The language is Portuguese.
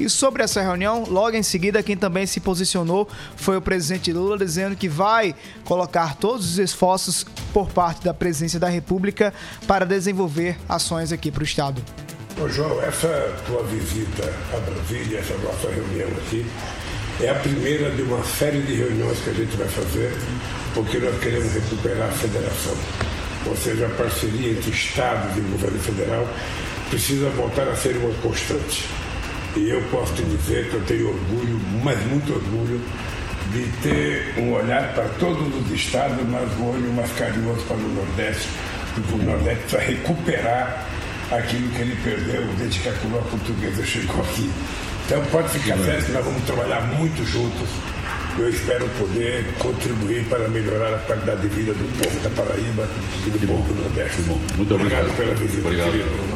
E sobre essa reunião, logo em seguida, quem também se posicionou foi o presidente Lula, dizendo que vai colocar todos os esforços por parte da presidência da República para desenvolver ações aqui para o Estado. Ô João, essa tua visita a Brasília, essa nossa reunião aqui, é a primeira de uma série de reuniões que a gente vai fazer, porque nós queremos recuperar a federação. Ou seja, a parceria entre Estados e governo federal precisa voltar a ser uma constante. E eu posso te dizer que eu tenho orgulho, mas muito orgulho, de ter um olhar para todos os estados, mas um olho mais carinhoso para o Nordeste, porque o Nordeste precisa recuperar aquilo que ele perdeu desde que a coroa portuguesa chegou aqui. Então pode ficar certo que nós vamos trabalhar muito juntos. Eu espero poder contribuir para melhorar a qualidade de vida do povo da Paraíba e do povo do Nordeste. Muito obrigado, obrigado pela visita. Obrigado.